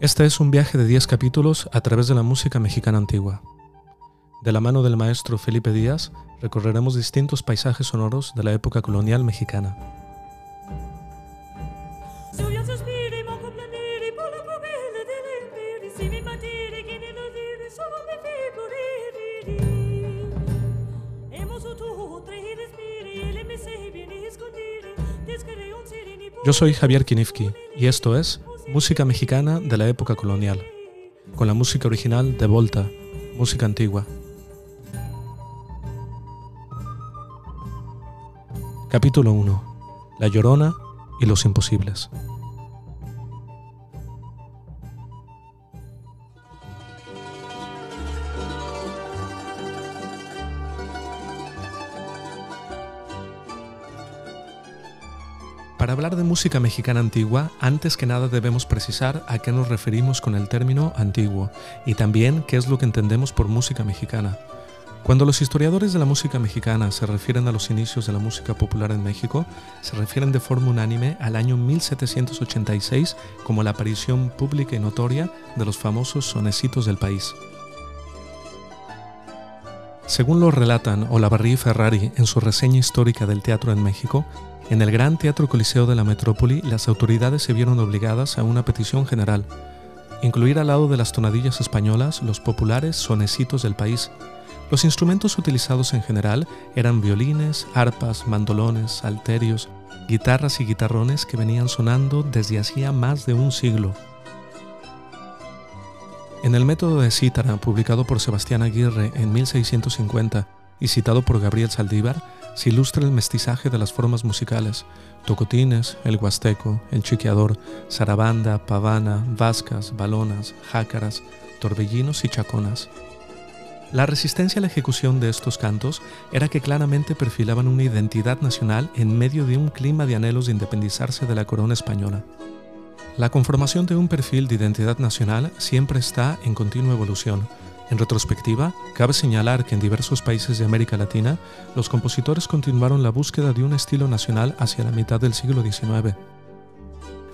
Este es un viaje de 10 capítulos a través de la música mexicana antigua. De la mano del maestro Felipe Díaz recorreremos distintos paisajes sonoros de la época colonial mexicana. Yo soy Javier Kinifki y esto es Música mexicana de la época colonial, con la música original de Volta, música antigua. Capítulo 1. La Llorona y los Imposibles. Hablar de música mexicana antigua, antes que nada debemos precisar a qué nos referimos con el término antiguo y también qué es lo que entendemos por música mexicana. Cuando los historiadores de la música mexicana se refieren a los inicios de la música popular en México, se refieren de forma unánime al año 1786 como la aparición pública y notoria de los famosos sonecitos del país. Según lo relatan Olavarría Ferrari en su reseña histórica del teatro en México, en el Gran Teatro Coliseo de la Metrópoli, las autoridades se vieron obligadas a una petición general, incluir al lado de las tonadillas españolas los populares sonecitos del país. Los instrumentos utilizados en general eran violines, arpas, mandolones, salterios, guitarras y guitarrones que venían sonando desde hacía más de un siglo. En el método de cítara, publicado por Sebastián Aguirre en 1650 y citado por Gabriel Saldívar, se ilustra el mestizaje de las formas musicales, tocotines, el huasteco, el chiqueador, zarabanda, pavana, vascas, balonas, jácaras, torbellinos y chaconas. La resistencia a la ejecución de estos cantos era que claramente perfilaban una identidad nacional en medio de un clima de anhelos de independizarse de la corona española. La conformación de un perfil de identidad nacional siempre está en continua evolución, en retrospectiva, cabe señalar que en diversos países de América Latina, los compositores continuaron la búsqueda de un estilo nacional hacia la mitad del siglo XIX.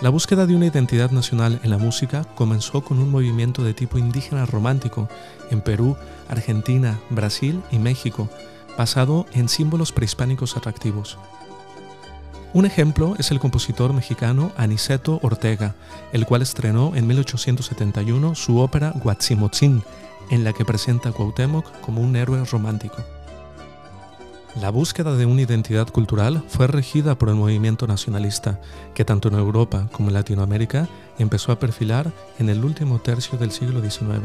La búsqueda de una identidad nacional en la música comenzó con un movimiento de tipo indígena romántico en Perú, Argentina, Brasil y México, basado en símbolos prehispánicos atractivos. Un ejemplo es el compositor mexicano Aniceto Ortega, el cual estrenó en 1871 su ópera Huatzimotzin, en la que presenta a Cuauhtémoc como un héroe romántico. La búsqueda de una identidad cultural fue regida por el movimiento nacionalista, que tanto en Europa como en Latinoamérica empezó a perfilar en el último tercio del siglo XIX.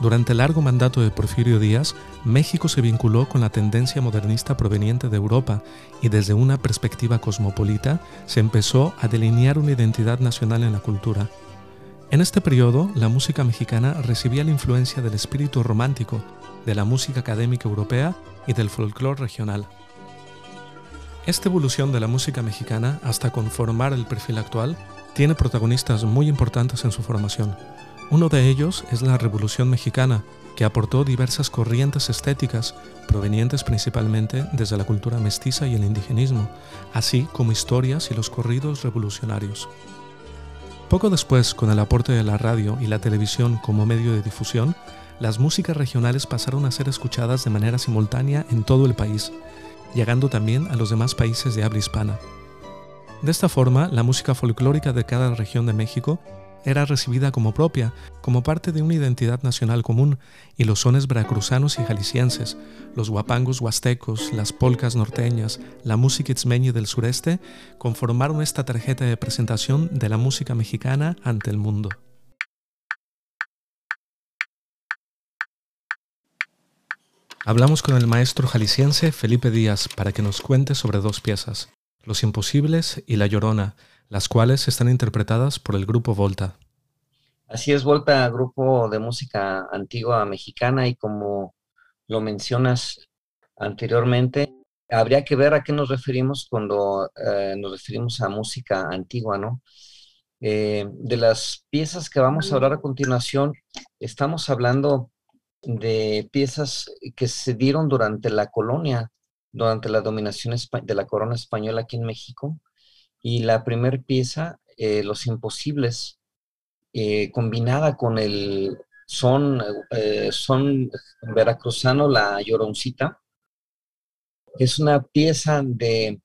Durante el largo mandato de Porfirio Díaz, México se vinculó con la tendencia modernista proveniente de Europa y desde una perspectiva cosmopolita se empezó a delinear una identidad nacional en la cultura, en este periodo, la música mexicana recibía la influencia del espíritu romántico, de la música académica europea y del folclore regional. Esta evolución de la música mexicana hasta conformar el perfil actual tiene protagonistas muy importantes en su formación. Uno de ellos es la Revolución Mexicana, que aportó diversas corrientes estéticas provenientes principalmente desde la cultura mestiza y el indigenismo, así como historias y los corridos revolucionarios. Poco después, con el aporte de la radio y la televisión como medio de difusión, las músicas regionales pasaron a ser escuchadas de manera simultánea en todo el país, llegando también a los demás países de habla hispana. De esta forma, la música folclórica de cada región de México era recibida como propia, como parte de una identidad nacional común, y los sones veracruzanos y jaliscienses, los guapangos huastecos, las polcas norteñas, la música itzmeñi del sureste, conformaron esta tarjeta de presentación de la música mexicana ante el mundo. Hablamos con el maestro jalisciense Felipe Díaz para que nos cuente sobre dos piezas, Los Imposibles y La Llorona, las cuales están interpretadas por el grupo Volta. Así es, Volta, grupo de música antigua mexicana y como lo mencionas anteriormente, habría que ver a qué nos referimos cuando eh, nos referimos a música antigua, ¿no? Eh, de las piezas que vamos a hablar a continuación, estamos hablando de piezas que se dieron durante la colonia, durante la dominación de la corona española aquí en México, y la primera pieza, eh, Los Imposibles, eh, combinada con el son, eh, son veracruzano, la lloroncita. Es una pieza de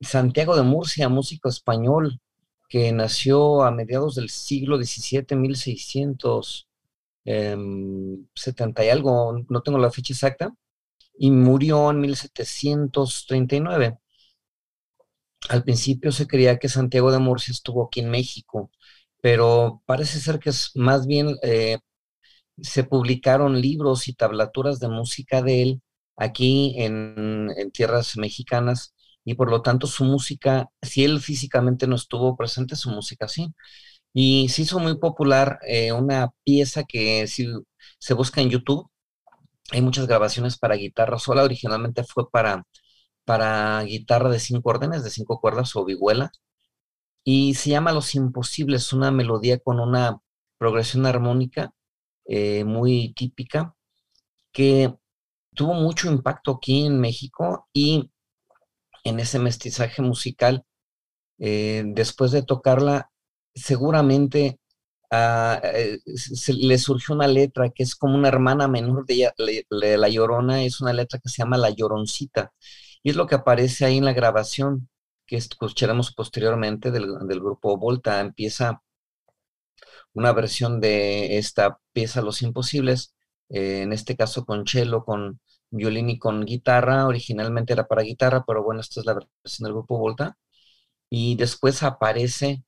Santiago de Murcia, músico español, que nació a mediados del siglo XVII, 1670 em, y algo, no tengo la fecha exacta, y murió en 1739. Al principio se creía que Santiago de Murcia estuvo aquí en México, pero parece ser que es más bien eh, se publicaron libros y tablaturas de música de él aquí en, tierras mexicanas y por lo tanto su música, si él físicamente no estuvo presente, su música sí. Y se hizo muy popular eh, una pieza que si se busca en YouTube, hay muchas grabaciones para guitarra sola, originalmente fue para, para guitarra de cinco órdenes, de cinco cuerdas o vihuela, y se llama Los Imposibles, una melodía con una progresión armónica eh, muy típica, que tuvo mucho impacto aquí en México y en ese mestizaje musical, eh, después de tocarla, seguramente ah, eh, le surgió una letra que es como una hermana menor de, La Llorona, es una letra que se llama La Lloroncita, y es lo que aparece ahí en la grabación que escucharemos posteriormente del, del grupo Volta. Empieza una versión de esta pieza Los Imposibles, eh, en este caso con cello, con violín y con guitarra, originalmente era para guitarra, pero bueno, esta es la versión del grupo Volta, y después aparece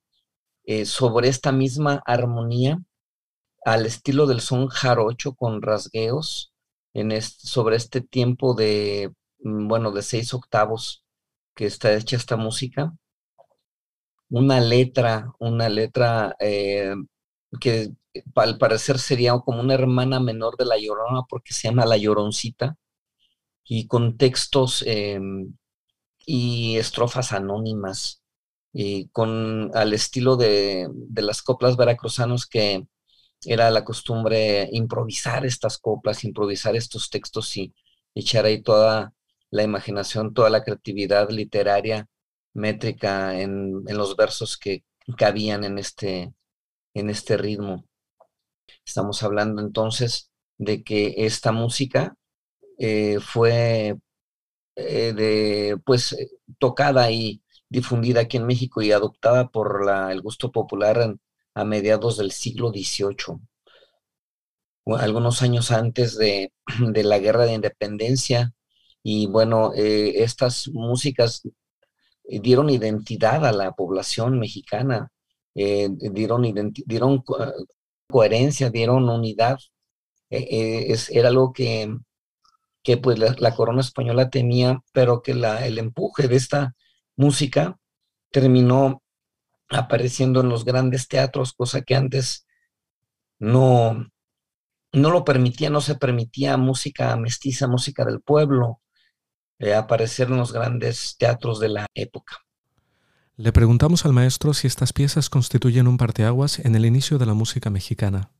eh, sobre esta misma armonía al estilo del son jarocho con rasgueos en sobre este tiempo de, bueno, de seis octavos que está hecha esta música. Una letra, una letra eh, que al parecer sería como una hermana menor de la Llorona porque se llama la Lloroncita, y con textos em, y estrofas anónimas, y con al estilo de, las coplas veracruzanos que era la costumbre improvisar estas coplas, improvisar estos textos y echar ahí toda la imaginación, toda la creatividad literaria, métrica en, en los versos que cabían en este, en este ritmo. Estamos hablando entonces de que esta música eh, fue eh, de, pues, tocada y difundida aquí en México y adoptada por la, el gusto popular a mediados del siglo XVIII. Algunos años antes de, la guerra de independencia, y bueno, eh, estas músicas dieron identidad a la población mexicana, eh, dieron, dieron coherencia, dieron unidad. Eh, eh, es, era algo que, que pues la, corona española temía, pero que la, el empuje de esta música terminó apareciendo en los grandes teatros, cosa que antes no, no lo permitía, no se permitía música mestiza, música del pueblo, aparecer en los grandes teatros de la época. Le preguntamos al maestro si estas piezas constituyen un parteaguas en el inicio de la música mexicana.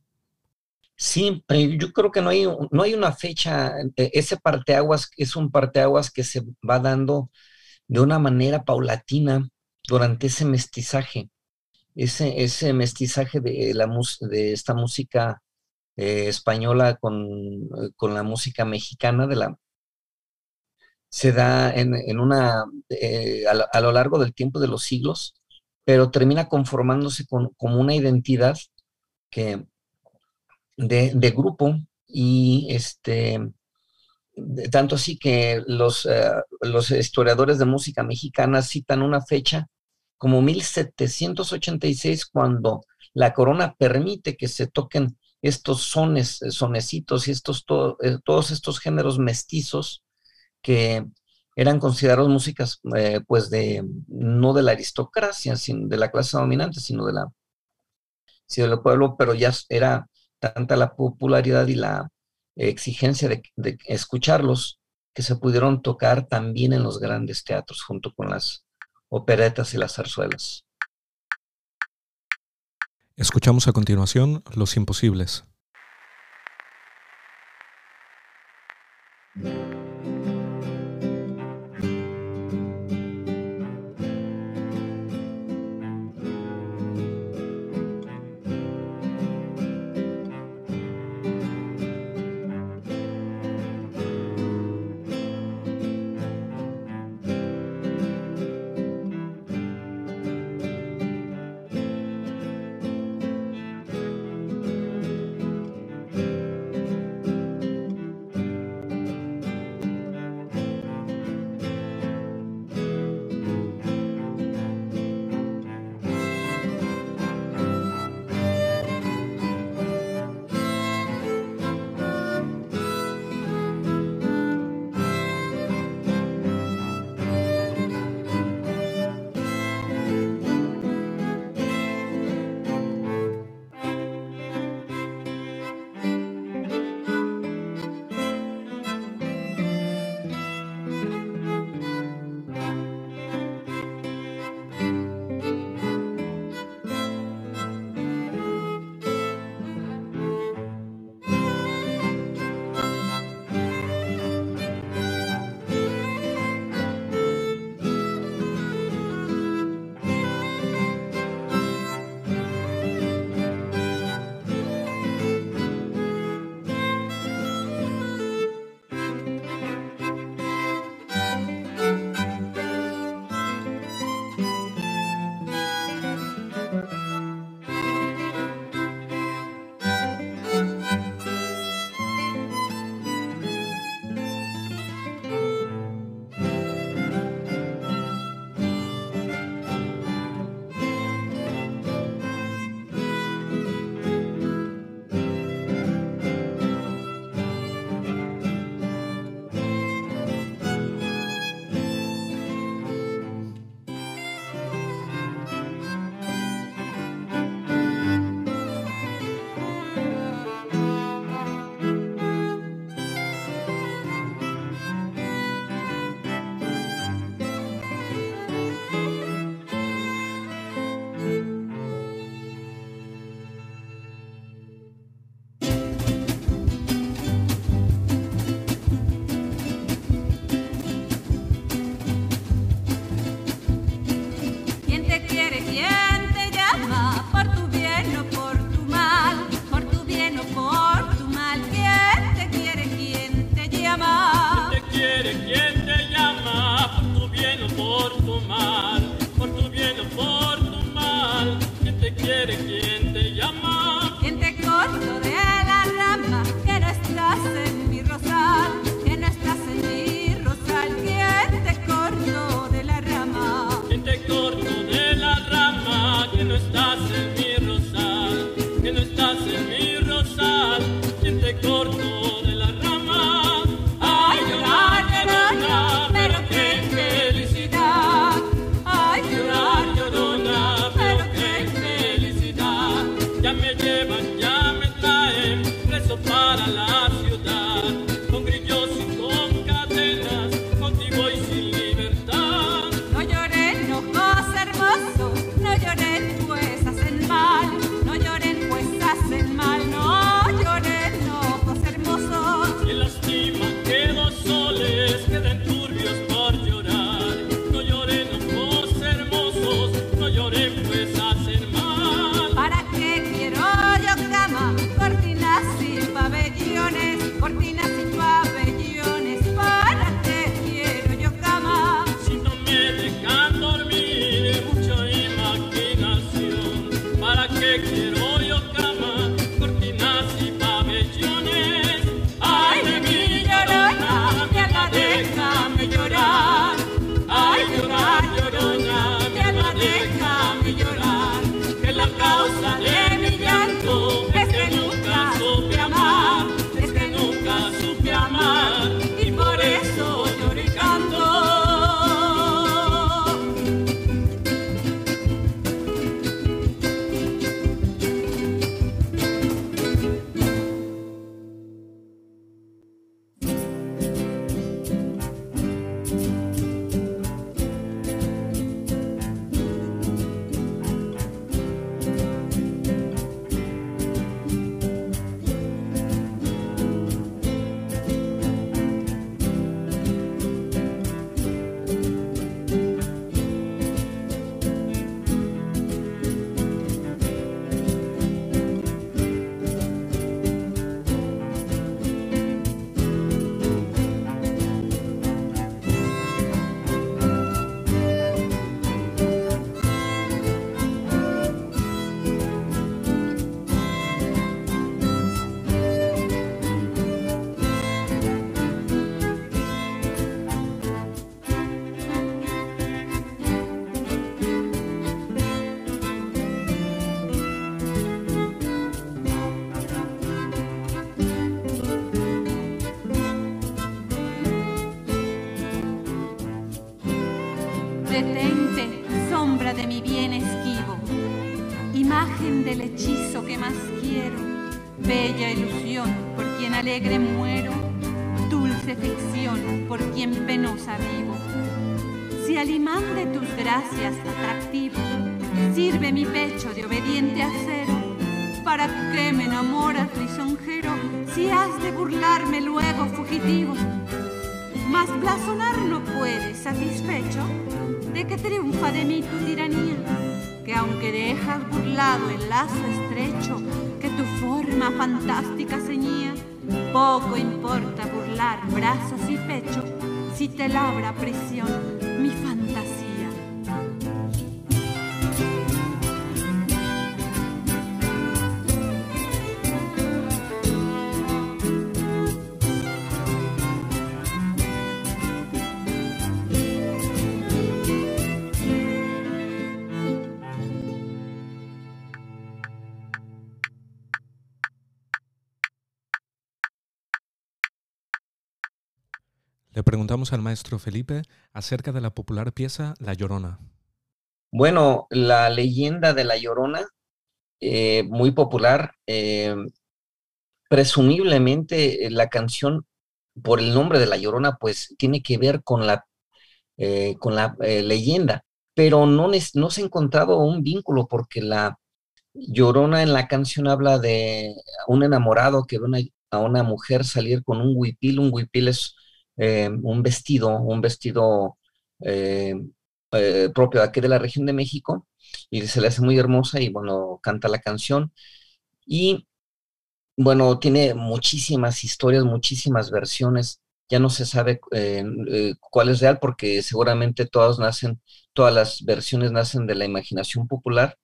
Sí, eh, yo creo que no hay, no hay una fecha. Eh, ese parteaguas es un parteaguas que se va dando de una manera paulatina durante ese mestizaje. Ese, ese mestizaje de, la, de esta música eh, española con, con la música mexicana, de la, se da en, una, eh, a, lo largo del tiempo de los siglos, pero termina conformándose con, como una identidad que, de, grupo y este, tanto así que los, eh, los historiadores de música mexicana citan una fecha como 1786 cuando la corona permite que se toquen estos sones, sonecitos y estos, eh, todos estos géneros mestizos que eran considerados músicas, eh, pues, de, no de la aristocracia, sino de la clase dominante, sino de la, sino del pueblo, pero ya era tanta la popularidad y la exigencia de, de escucharlos que se pudieron tocar también en los grandes teatros, junto con las operetas y las zarzuelas. Escuchamos a continuación Los Imposibles. again. la la la. Alegre muero, dulce ficción por quien penosa vivo. Si al imán de tus gracias atractivo sirve mi pecho de obediente acero, ¿para qué me enamoras lisonjero si has de burlarme luego fugitivo? Mas blasonar no puedes, satisfecho de que triunfa de mí tu tiranía, que aunque dejas burlado el lazo estrecho que tu forma fantástica ceñía, poco importa burlar brazos y pecho si te labra prisión mi fantasía. Le preguntamos al maestro Felipe acerca de la popular pieza La Llorona. Bueno, la leyenda de La Llorona, eh, muy popular, eh, presumiblemente eh, la canción, por el nombre de La Llorona, pues tiene que ver con la, con la leyenda, pero no, no se ha encontrado un vínculo porque la Llorona en la canción habla de un enamorado que ve a una mujer salir con un huipil, un huipil es eh, un vestido, un vestido eh, eh, propio de aquí de la región de México, y se le hace muy hermosa y bueno, canta la canción. Y bueno, tiene muchísimas historias, muchísimas versiones. ya no se sabe cuál es real porque seguramente todas nacen, todas las versiones nacen de la imaginación popular,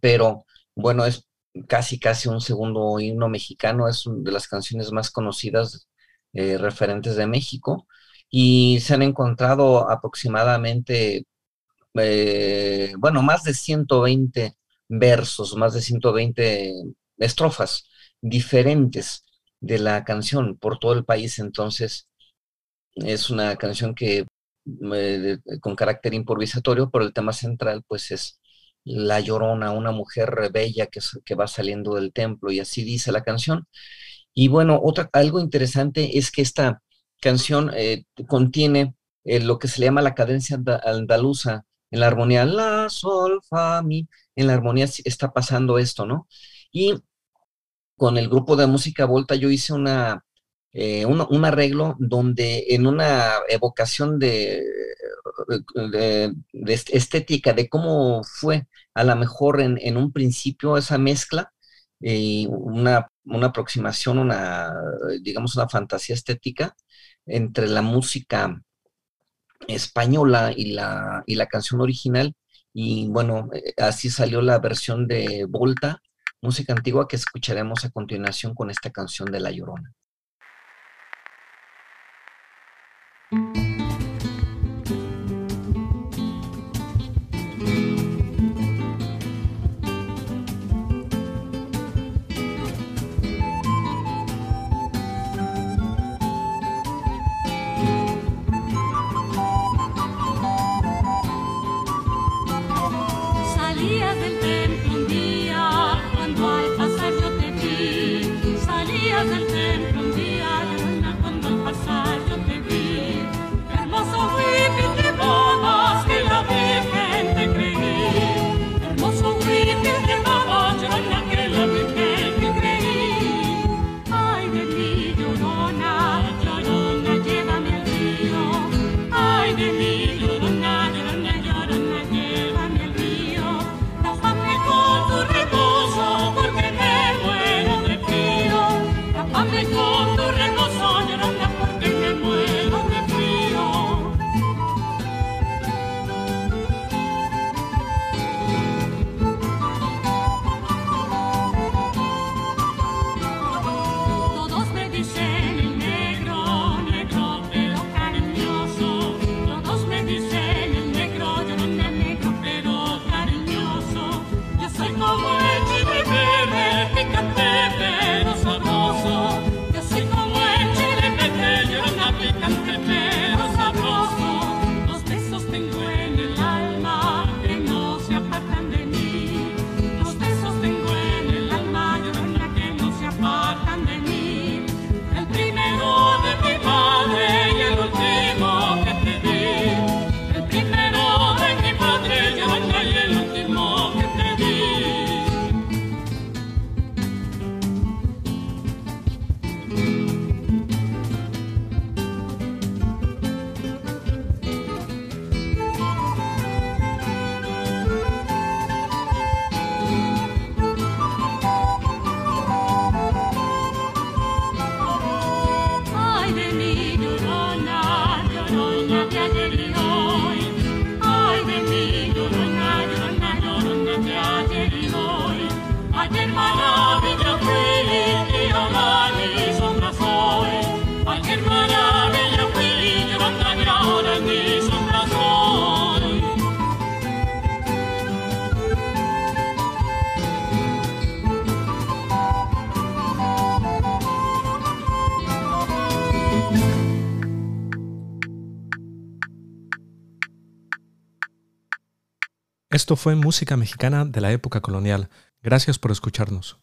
pero bueno, es casi casi un segundo himno mexicano, es una de las canciones más conocidas eh, referentes de México y se han encontrado aproximadamente, bueno, más de 120 versos, más de 120 estrofas diferentes de la canción por todo el país. Entonces, es una canción que eh, con carácter improvisatorio, pero el tema central pues es la llorona, una mujer bella que, que va saliendo del templo y así dice la canción. Y bueno, otra, algo interesante es que esta canción eh, contiene eh, lo que se le llama la cadencia andaluza en la armonía, la, sol, fa, mi, en la armonía está pasando esto, ¿no? Y con el grupo de música Volta yo hice una, eh, un, arreglo donde en una evocación de, de, estética, de cómo fue a lo mejor en, un principio esa mezcla, y una, una, aproximación, una, digamos, una fantasía estética entre la música española y la, y la canción original. Y bueno, eh, así salió la versión de Volta, música antigua que escucharemos a continuación con esta canción de La Llorona. Esto fue música mexicana de la época colonial. Gracias por escucharnos.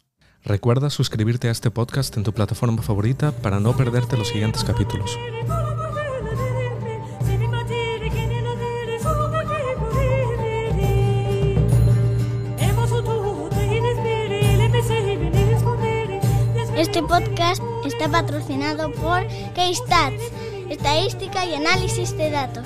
Recuerda suscribirte a este podcast en tu plataforma favorita para no perderte los siguientes capítulos. Este podcast está patrocinado por Keystats, estadística y análisis de datos.